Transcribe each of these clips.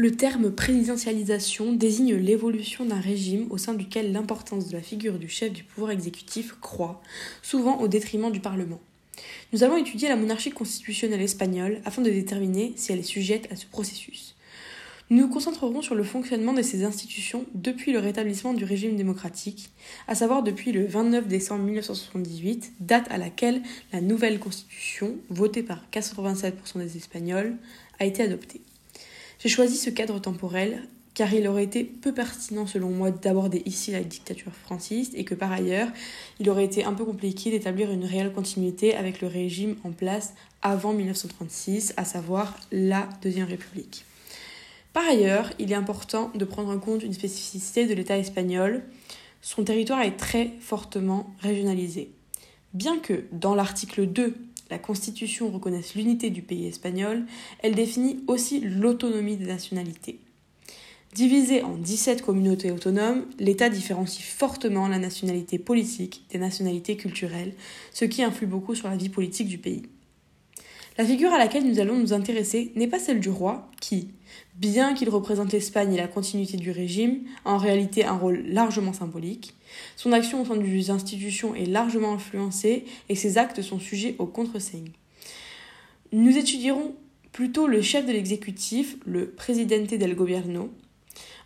Le terme présidentialisation désigne l'évolution d'un régime au sein duquel l'importance de la figure du chef du pouvoir exécutif croît, souvent au détriment du Parlement. Nous allons étudier la monarchie constitutionnelle espagnole afin de déterminer si elle est sujette à ce processus. Nous nous concentrerons sur le fonctionnement de ces institutions depuis le rétablissement du régime démocratique, à savoir depuis le 29 décembre 1978, date à laquelle la nouvelle constitution, votée par 87% des Espagnols, a été adoptée. J'ai choisi ce cadre temporel car il aurait été peu pertinent selon moi d'aborder ici la dictature franciste et que par ailleurs il aurait été un peu compliqué d'établir une réelle continuité avec le régime en place avant 1936, à savoir la Deuxième République. Par ailleurs, il est important de prendre en compte une spécificité de l'État espagnol. Son territoire est très fortement régionalisé. Bien que dans l'article 2 la Constitution reconnaisse l'unité du pays espagnol, elle définit aussi l'autonomie des nationalités. Divisé en 17 communautés autonomes, l'État différencie fortement la nationalité politique des nationalités culturelles, ce qui influe beaucoup sur la vie politique du pays. La figure à laquelle nous allons nous intéresser n'est pas celle du roi, qui, bien qu'il représente l'Espagne et la continuité du régime, a en réalité un rôle largement symbolique. Son action au sein des institutions est largement influencée et ses actes sont sujets au contre-seigne. Nous étudierons plutôt le chef de l'exécutif, le presidente del gobierno,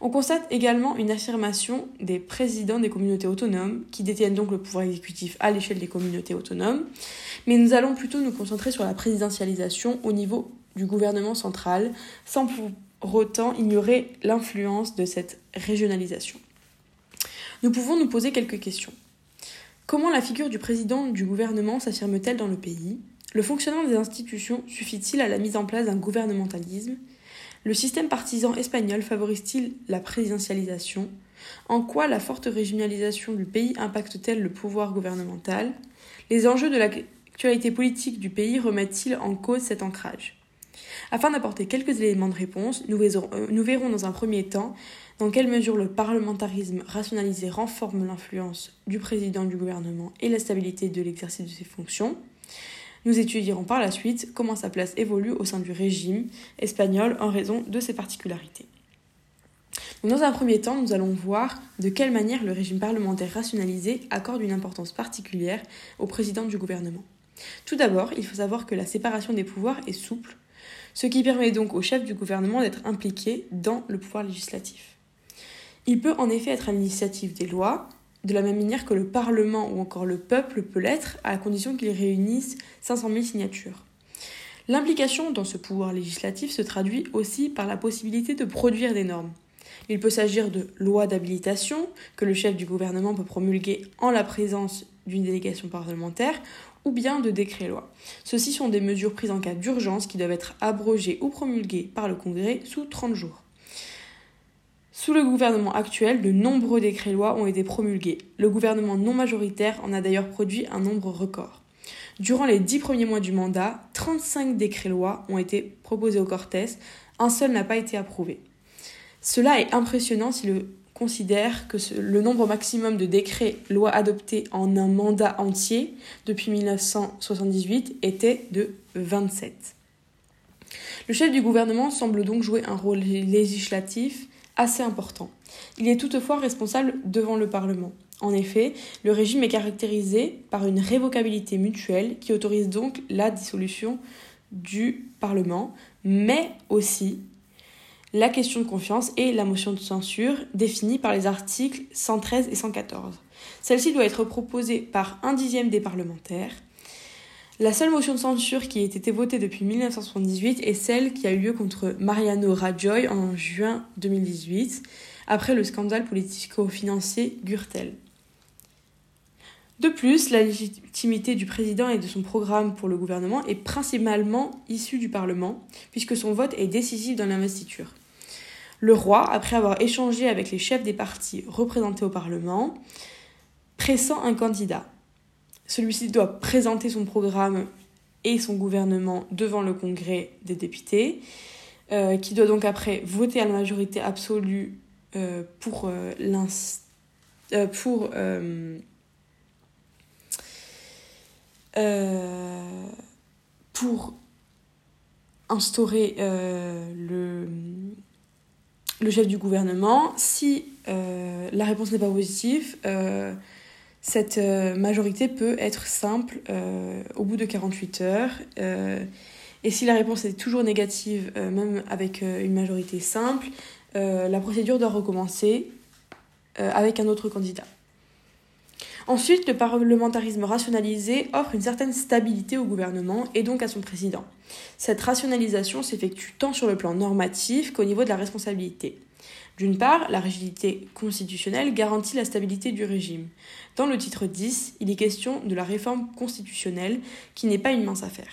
on constate également une affirmation des présidents des communautés autonomes, qui détiennent donc le pouvoir exécutif à l'échelle des communautés autonomes, mais nous allons plutôt nous concentrer sur la présidentialisation au niveau du gouvernement central, sans pour autant ignorer l'influence de cette régionalisation. Nous pouvons nous poser quelques questions. Comment la figure du président du gouvernement s'affirme-t-elle dans le pays? Le fonctionnement des institutions suffit-il à la mise en place d'un gouvernementalisme? Le système partisan espagnol favorise-t-il la présidentialisation? En quoi la forte régionalisation du pays impacte-t-elle le pouvoir gouvernemental? Les enjeux de l'actualité politique du pays remettent-ils en cause cet ancrage? Afin d'apporter quelques éléments de réponse, nous verrons, euh, nous verrons dans un premier temps dans quelle mesure le parlementarisme rationalisé renforme l'influence du président du gouvernement et la stabilité de l'exercice de ses fonctions. Nous étudierons par la suite comment sa place évolue au sein du régime espagnol en raison de ses particularités. Dans un premier temps, nous allons voir de quelle manière le régime parlementaire rationalisé accorde une importance particulière au président du gouvernement. Tout d'abord, il faut savoir que la séparation des pouvoirs est souple, ce qui permet donc au chef du gouvernement d'être impliqué dans le pouvoir législatif. Il peut en effet être à l'initiative des lois, de la même manière que le Parlement ou encore le peuple peut l'être, à condition qu'il réunisse 500 000 signatures. L'implication dans ce pouvoir législatif se traduit aussi par la possibilité de produire des normes. Il peut s'agir de lois d'habilitation que le chef du gouvernement peut promulguer en la présence d'une délégation parlementaire ou bien de décrets-lois. Ceux-ci sont des mesures prises en cas d'urgence qui doivent être abrogées ou promulguées par le Congrès sous 30 jours. Sous le gouvernement actuel, de nombreux décrets-lois ont été promulgués. Le gouvernement non majoritaire en a d'ailleurs produit un nombre record. Durant les dix premiers mois du mandat, 35 décrets-lois ont été proposés au Cortés, un seul n'a pas été approuvé. Cela est impressionnant si l'on considère que le nombre maximum de décrets-lois adoptés en un mandat entier depuis 1978 était de 27. Le chef du gouvernement semble donc jouer un rôle législatif assez important. Il est toutefois responsable devant le Parlement. En effet, le régime est caractérisé par une révocabilité mutuelle qui autorise donc la dissolution du Parlement, mais aussi la question de confiance et la motion de censure définie par les articles 113 et 114. Celle-ci doit être proposée par un dixième des parlementaires la seule motion de censure qui ait été votée depuis 1978 est celle qui a eu lieu contre Mariano Rajoy en juin 2018, après le scandale politico-financier Gürtel. De plus, la légitimité du président et de son programme pour le gouvernement est principalement issue du Parlement, puisque son vote est décisif dans l'investiture. Le roi, après avoir échangé avec les chefs des partis représentés au Parlement, pressent un candidat. Celui-ci doit présenter son programme et son gouvernement devant le Congrès des députés, euh, qui doit donc après voter à la majorité absolue euh, pour euh, pour instaurer le chef du gouvernement. Si la réponse n'est pas positive, cette majorité peut être simple au bout de 48 heures. et si la réponse est toujours négative, même avec une majorité simple, la procédure doit recommencer avec un autre candidat. Ensuite, le parlementarisme rationalisé offre une certaine stabilité au gouvernement et donc à son président. Cette rationalisation s'effectue tant sur le plan normatif qu'au niveau de la responsabilité. D'une part, la rigidité constitutionnelle garantit la stabilité du régime. Dans le titre 10, il est question de la réforme constitutionnelle qui n'est pas une mince affaire.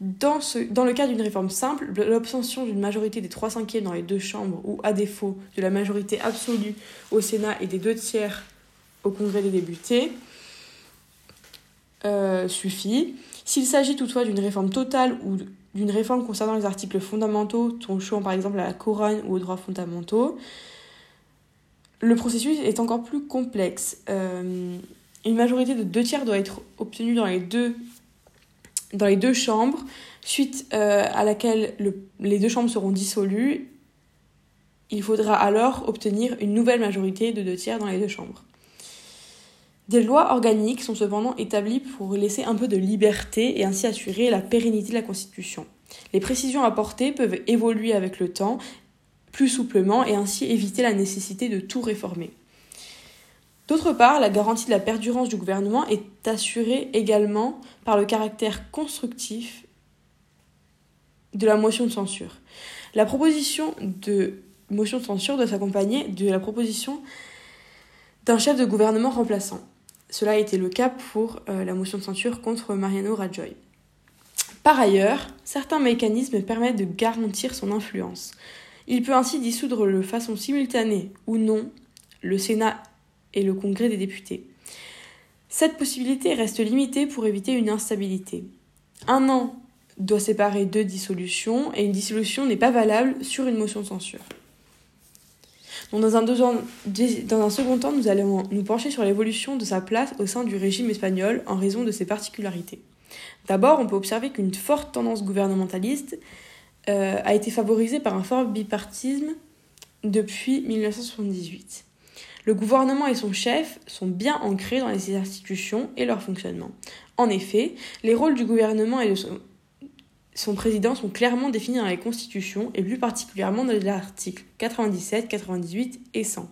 Dans, le cas d'une réforme simple, l'obtention d'une majorité des 3 cinquièmes dans les deux chambres ou, à défaut, de la majorité absolue au Sénat et des deux tiers au Congrès des députés euh, suffit. S'il s'agit toutefois d'une réforme totale ou d'une réforme concernant les articles fondamentaux, touchant par exemple à la couronne ou aux droits fondamentaux, le processus est encore plus complexe. Euh, une majorité de deux tiers doit être obtenue dans les deux, dans les deux chambres, suite euh, à laquelle les deux chambres seront dissolues. Il faudra alors obtenir une nouvelle majorité de deux tiers dans les deux chambres. Des lois organiques sont cependant établies pour laisser un peu de liberté et ainsi assurer la pérennité de la Constitution. Les précisions apportées peuvent évoluer avec le temps plus souplement et ainsi éviter la nécessité de tout réformer. D'autre part, la garantie de la perdurance du gouvernement est assurée également par le caractère constructif de la motion de censure. La proposition de motion de censure doit s'accompagner de la proposition d'un chef de gouvernement remplaçant. Cela a été le cas pour euh, la motion de censure contre Mariano Rajoy. Par ailleurs, certains mécanismes permettent de garantir son influence. Il peut ainsi dissoudre de façon simultanée ou non le Sénat et le Congrès des députés. Cette possibilité reste limitée pour éviter une instabilité. Un an doit séparer deux dissolutions et une dissolution n'est pas valable sur une motion de censure dans, un second temps, nous allons nous pencher sur l'évolution de sa place au sein du régime espagnol en raison de ses particularités. D'abord, on peut observer qu'une forte tendance gouvernementaliste euh, a été favorisée par un fort bipartisme depuis 1978. Le gouvernement et son chef sont bien ancrés dans les institutions et leur fonctionnement. En effet, les rôles du gouvernement et de son, son président sont clairement définis dans les constitutions et plus particulièrement dans les articles 97, 98 et 100.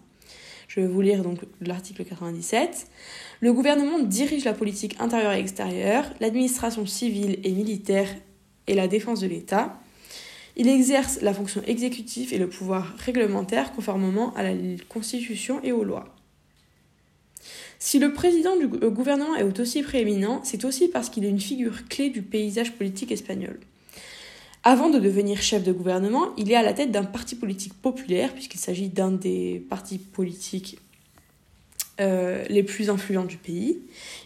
Je vais vous lire donc l'article 97. Le gouvernement dirige la politique intérieure et extérieure, l'administration civile et militaire et la défense de l'État. Il exerce la fonction exécutive et le pouvoir réglementaire conformément à la Constitution et aux lois. Si le président du gouvernement est aussi prééminent, c'est aussi parce qu'il est une figure clé du paysage politique espagnol. Avant de devenir chef de gouvernement, il est à la tête d'un parti politique populaire, puisqu'il s'agit d'un des partis politiques euh, les plus influents du pays.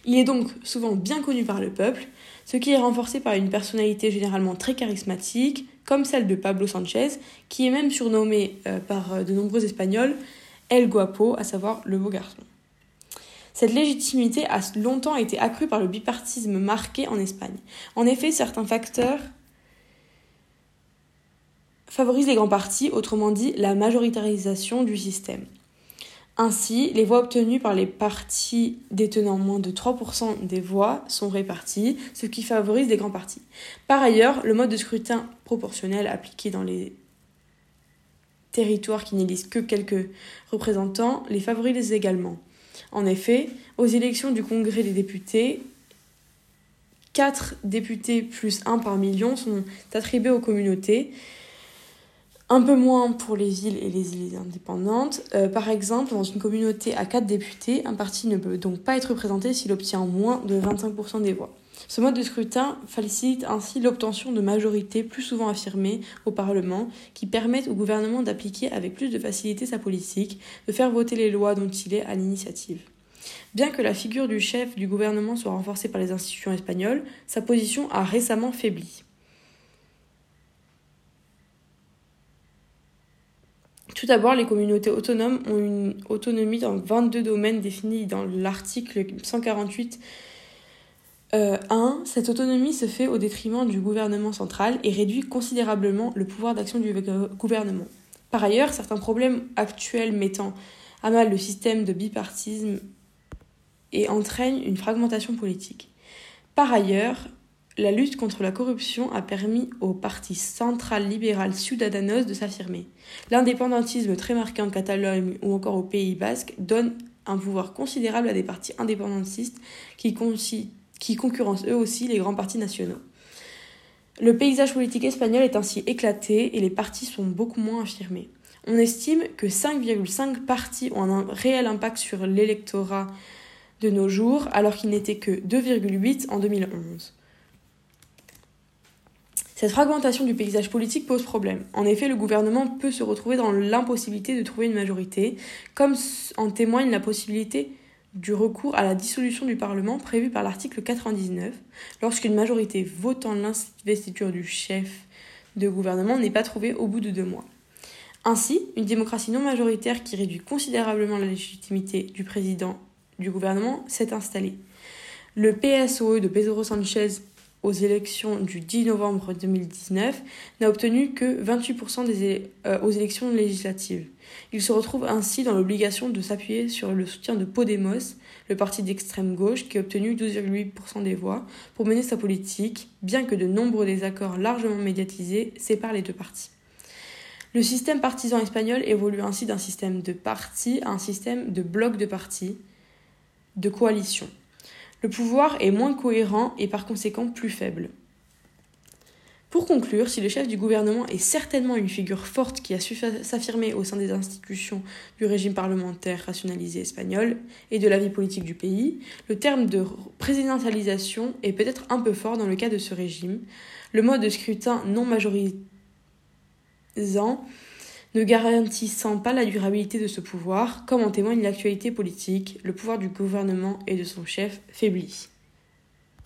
Il est donc souvent bien connu par le peuple, ce qui est renforcé par une personnalité généralement très charismatique, comme celle de Pablo Sanchez, qui est même surnommé euh, par euh, de nombreux Espagnols El Guapo, à savoir le beau garçon. Cette légitimité a longtemps été accrue par le bipartisme marqué en Espagne. En effet, certains facteurs favorise les grands partis, autrement dit la majoritarisation du système. Ainsi, les voix obtenues par les partis détenant moins de 3% des voix sont réparties, ce qui favorise les grands partis. Par ailleurs, le mode de scrutin proportionnel appliqué dans les territoires qui n'élisent que quelques représentants les favorise également. En effet, aux élections du Congrès des députés, 4 députés plus 1 par million sont attribués aux communautés, un peu moins pour les villes et les îles indépendantes. Euh, par exemple, dans une communauté à 4 députés, un parti ne peut donc pas être représenté s'il obtient moins de 25% des voix. Ce mode de scrutin facilite ainsi l'obtention de majorités plus souvent affirmées au Parlement qui permettent au gouvernement d'appliquer avec plus de facilité sa politique, de faire voter les lois dont il est à l'initiative. Bien que la figure du chef du gouvernement soit renforcée par les institutions espagnoles, sa position a récemment faibli. Tout d'abord, les communautés autonomes ont une autonomie dans 22 domaines définis dans l'article 148 1. Cette autonomie se fait au détriment du gouvernement central et réduit considérablement le pouvoir d'action du gouvernement. Par ailleurs, certains problèmes actuels mettant à mal le système de bipartisme et entraînent une fragmentation politique. Par ailleurs, la lutte contre la corruption a permis au parti central libéral Ciudadanos de s'affirmer. L'indépendantisme très marqué en Catalogne ou encore au Pays basque donne un pouvoir considérable à des partis indépendantistes qui, qui concurrencent eux aussi les grands partis nationaux. Le paysage politique espagnol est ainsi éclaté et les partis sont beaucoup moins affirmés. On estime que 5,5 partis ont un réel impact sur l'électorat de nos jours, alors qu'il n'était que 2,8 en 2011. Cette fragmentation du paysage politique pose problème. En effet, le gouvernement peut se retrouver dans l'impossibilité de trouver une majorité, comme en témoigne la possibilité du recours à la dissolution du Parlement prévue par l'article 99, lorsqu'une majorité votant l'investiture du chef de gouvernement n'est pas trouvée au bout de deux mois. Ainsi, une démocratie non majoritaire qui réduit considérablement la légitimité du président du gouvernement s'est installée. Le PSOE de Pedro Sanchez aux élections du 10 novembre 2019 n'a obtenu que 28% des, euh, aux élections législatives. Il se retrouve ainsi dans l'obligation de s'appuyer sur le soutien de Podemos, le parti d'extrême gauche, qui a obtenu 12,8% des voix pour mener sa politique, bien que de nombreux désaccords largement médiatisés séparent les deux partis. Le système partisan espagnol évolue ainsi d'un système de partis à un système de blocs de partis, de coalitions. Le pouvoir est moins cohérent et par conséquent plus faible. Pour conclure, si le chef du gouvernement est certainement une figure forte qui a su s'affirmer au sein des institutions du régime parlementaire rationalisé espagnol et de la vie politique du pays, le terme de présidentialisation est peut-être un peu fort dans le cas de ce régime. Le mode de scrutin non majorisant ne garantissant pas la durabilité de ce pouvoir, comme en témoigne l'actualité politique, le pouvoir du gouvernement et de son chef faiblit.